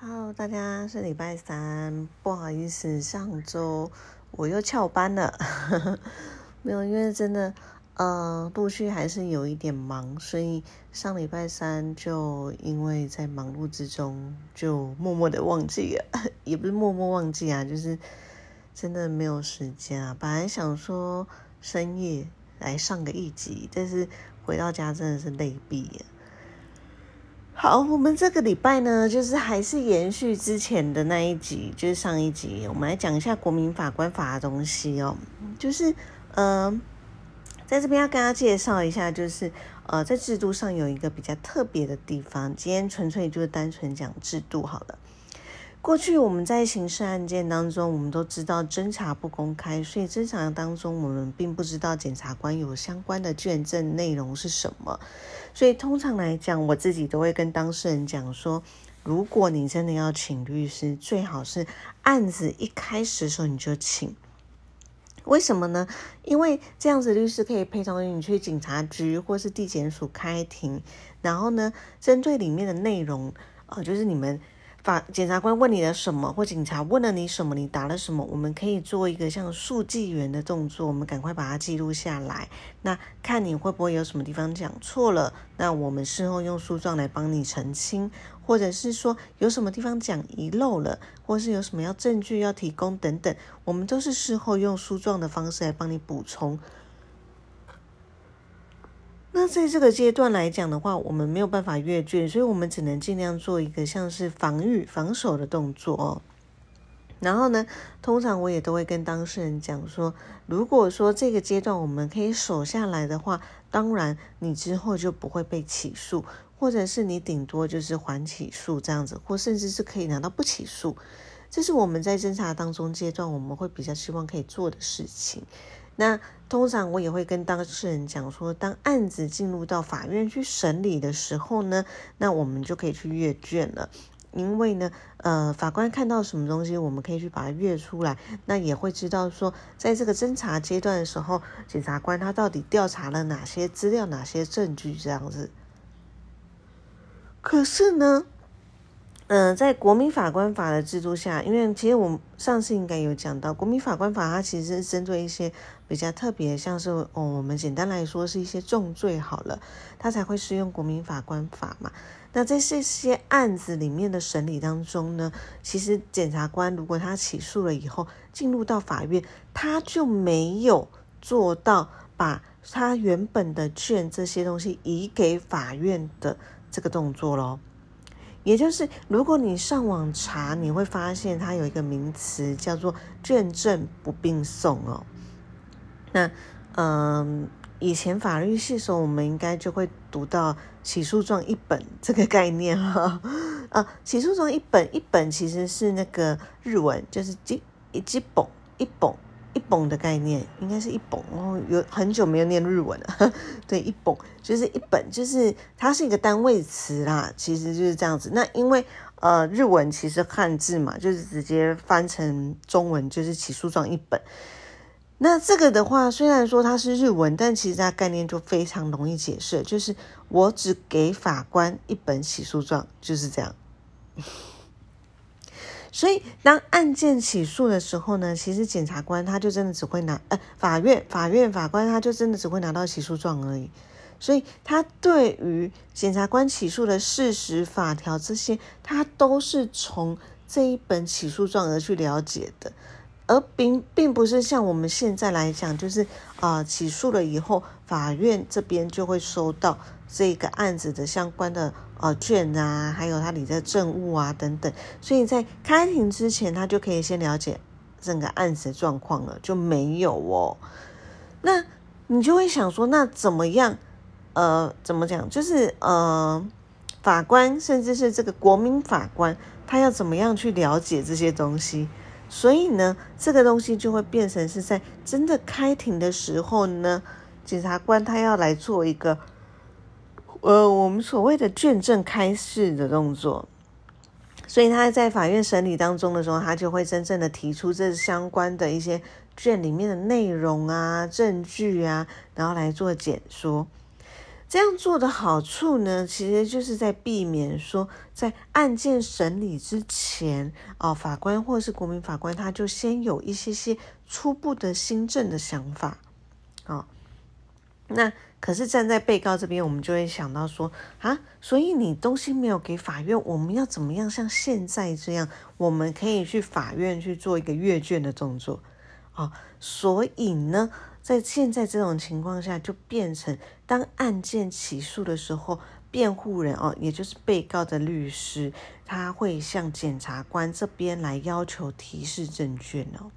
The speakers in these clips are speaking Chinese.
Hello，大家是礼拜三，不好意思，上周我又翘班了，没有，因为真的，呃，陆续还是有一点忙，所以上礼拜三就因为在忙碌之中，就默默的忘记了，也不是默默忘记啊，就是真的没有时间啊。本来想说深夜来上个一集，但是回到家真的是累毙了。好，我们这个礼拜呢，就是还是延续之前的那一集，就是上一集，我们来讲一下国民法官法的东西哦。就是，呃，在这边要跟大家介绍一下，就是呃，在制度上有一个比较特别的地方。今天纯粹就是单纯讲制度好了。过去我们在刑事案件当中，我们都知道侦查不公开，所以侦查当中我们并不知道检察官有相关的卷证内容是什么。所以通常来讲，我自己都会跟当事人讲说，如果你真的要请律师，最好是案子一开始的时候你就请。为什么呢？因为这样子律师可以陪同你去警察局或是地检署开庭，然后呢，针对里面的内容，呃，就是你们。法检察官问你的什么，或警察问了你什么，你答了什么，我们可以做一个像速记员的动作，我们赶快把它记录下来。那看你会不会有什么地方讲错了，那我们事后用诉状来帮你澄清，或者是说有什么地方讲遗漏了，或是有什么要证据要提供等等，我们都是事后用诉状的方式来帮你补充。那在这个阶段来讲的话，我们没有办法阅卷，所以我们只能尽量做一个像是防御、防守的动作哦。然后呢，通常我也都会跟当事人讲说，如果说这个阶段我们可以守下来的话，当然你之后就不会被起诉，或者是你顶多就是缓起诉这样子，或甚至是可以拿到不起诉。这是我们在侦查当中阶段我们会比较希望可以做的事情。那通常我也会跟当事人讲说，当案子进入到法院去审理的时候呢，那我们就可以去阅卷了。因为呢，呃，法官看到什么东西，我们可以去把它阅出来，那也会知道说，在这个侦查阶段的时候，检察官他到底调查了哪些资料、哪些证据这样子。可是呢？嗯，在国民法官法的制度下，因为其实我们上次应该有讲到，国民法官法它其实是针对一些比较特别，像是哦，我们简单来说是一些重罪好了，它才会适用国民法官法嘛。那在这些案子里面的审理当中呢，其实检察官如果他起诉了以后，进入到法院，他就没有做到把他原本的卷这些东西移给法院的这个动作喽。也就是，如果你上网查，你会发现它有一个名词叫做“卷证不并送”哦。那，嗯，以前法律系时候，我们应该就会读到起诉状一本这个概念哈。啊，起诉状一本一本其实是那个日文，就是一一本一本。一本的概念应该是一本哦，有很久没有念日文了。对，一本就是一本，就是它是一个单位词啦，其实就是这样子。那因为呃日文其实汉字嘛，就是直接翻成中文就是起诉状一本。那这个的话，虽然说它是日文，但其实它概念就非常容易解释，就是我只给法官一本起诉状，就是这样。所以，当案件起诉的时候呢，其实检察官他就真的只会拿，呃，法院法院法官他就真的只会拿到起诉状而已。所以，他对于检察官起诉的事实、法条这些，他都是从这一本起诉状而去了解的，而并并不是像我们现在来讲，就是啊，起诉了以后，法院这边就会收到这个案子的相关的。呃，卷啊，还有他里的证物啊，等等，所以在开庭之前，他就可以先了解整个案子的状况了，就没有哦。那你就会想说，那怎么样？呃，怎么讲？就是呃，法官甚至是这个国民法官，他要怎么样去了解这些东西？所以呢，这个东西就会变成是在真的开庭的时候呢，检察官他要来做一个。呃，我们所谓的卷证开示的动作，所以他在法院审理当中的时候，他就会真正的提出这相关的一些卷里面的内容啊、证据啊，然后来做检说。这样做的好处呢，其实就是在避免说，在案件审理之前，哦，法官或是国民法官，他就先有一些些初步的新政的想法，哦，那可是站在被告这边，我们就会想到说，啊，所以你东西没有给法院，我们要怎么样像现在这样，我们可以去法院去做一个阅卷的动作，哦，所以呢。在现在这种情况下，就变成当案件起诉的时候，辩护人哦，也就是被告的律师，他会向检察官这边来要求提示证券哦，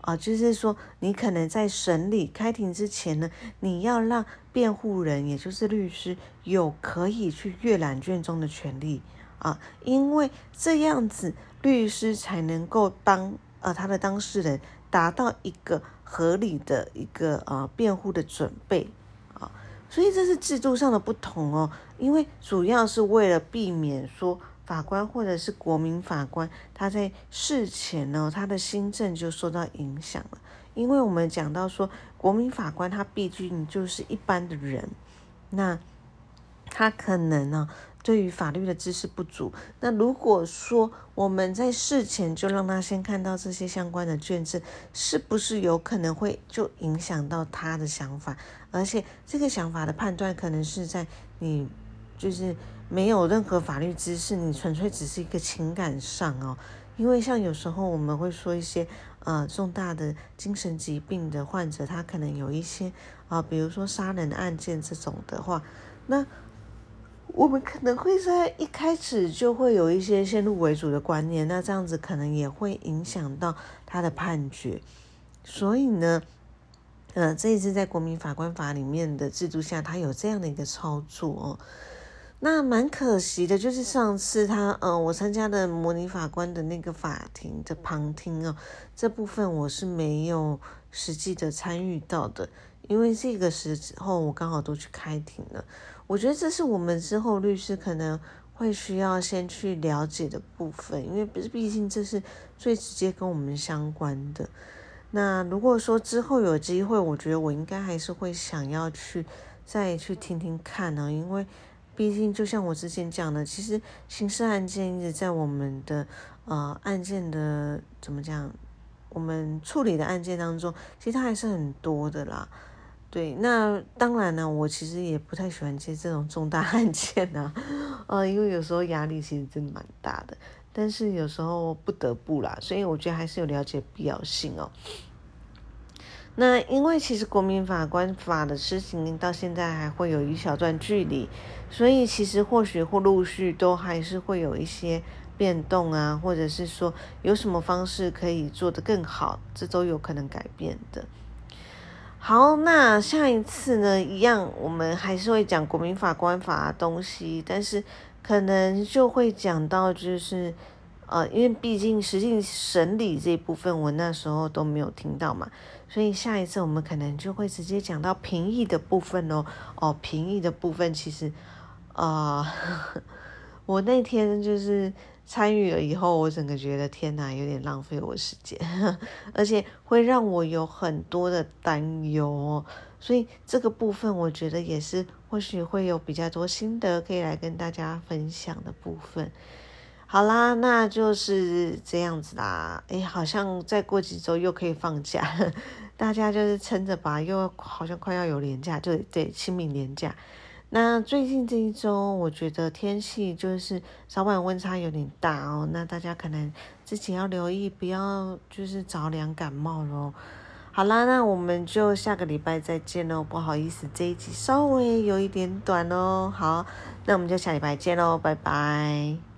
啊，就是说你可能在审理开庭之前呢，你要让辩护人，也就是律师，有可以去阅览卷宗的权利啊，因为这样子律师才能够帮呃他的当事人达到一个。合理的一个呃辩护的准备啊，所以这是制度上的不同哦。因为主要是为了避免说法官或者是国民法官他在事前呢，他的心证就受到影响了。因为我们讲到说国民法官他毕竟就是一般的人，那他可能呢。对于法律的知识不足，那如果说我们在事前就让他先看到这些相关的卷证，是不是有可能会就影响到他的想法？而且这个想法的判断可能是在你就是没有任何法律知识，你纯粹只是一个情感上哦。因为像有时候我们会说一些呃重大的精神疾病的患者，他可能有一些啊，比如说杀人案件这种的话，那。我们可能会在一开始就会有一些先入为主的观念，那这样子可能也会影响到他的判决。所以呢，呃，这一次在国民法官法里面的制度下，他有这样的一个操作哦。那蛮可惜的，就是上次他，呃，我参加的模拟法官的那个法庭的旁听哦，这部分我是没有实际的参与到的，因为这个时候我刚好都去开庭了。我觉得这是我们之后律师可能会需要先去了解的部分，因为不是，毕竟这是最直接跟我们相关的。那如果说之后有机会，我觉得我应该还是会想要去再去听听看呢，因为毕竟就像我之前讲的，其实刑事案件一直在我们的呃案件的怎么讲，我们处理的案件当中，其实它还是很多的啦。对，那当然呢，我其实也不太喜欢接这种重大案件啊，呃，因为有时候压力其实真的蛮大的，但是有时候不得不啦，所以我觉得还是有了解必要性哦。那因为其实国民法官法的施行到现在还会有一小段距离，所以其实或许或陆续都还是会有一些变动啊，或者是说有什么方式可以做得更好，这都有可能改变的。好，那下一次呢？一样，我们还是会讲国民法官法的东西，但是可能就会讲到，就是呃，因为毕竟实际审理这一部分，我那时候都没有听到嘛，所以下一次我们可能就会直接讲到评议的部分哦。哦，评议的部分其实，啊，我那天就是。参与了以后，我整个觉得天哪，有点浪费我时间，而且会让我有很多的担忧。所以这个部分，我觉得也是或许会有比较多心得可以来跟大家分享的部分。好啦，那就是这样子啦。哎，好像再过几周又可以放假，大家就是撑着吧，又好像快要有年假，就对清明年假。那最近这一周，我觉得天气就是早晚温差有点大哦，那大家可能自己要留意，不要就是着凉感冒咯。好啦，那我们就下个礼拜再见喽，不好意思，这一集稍微有一点短哦。好，那我们就下礼拜见喽，拜拜。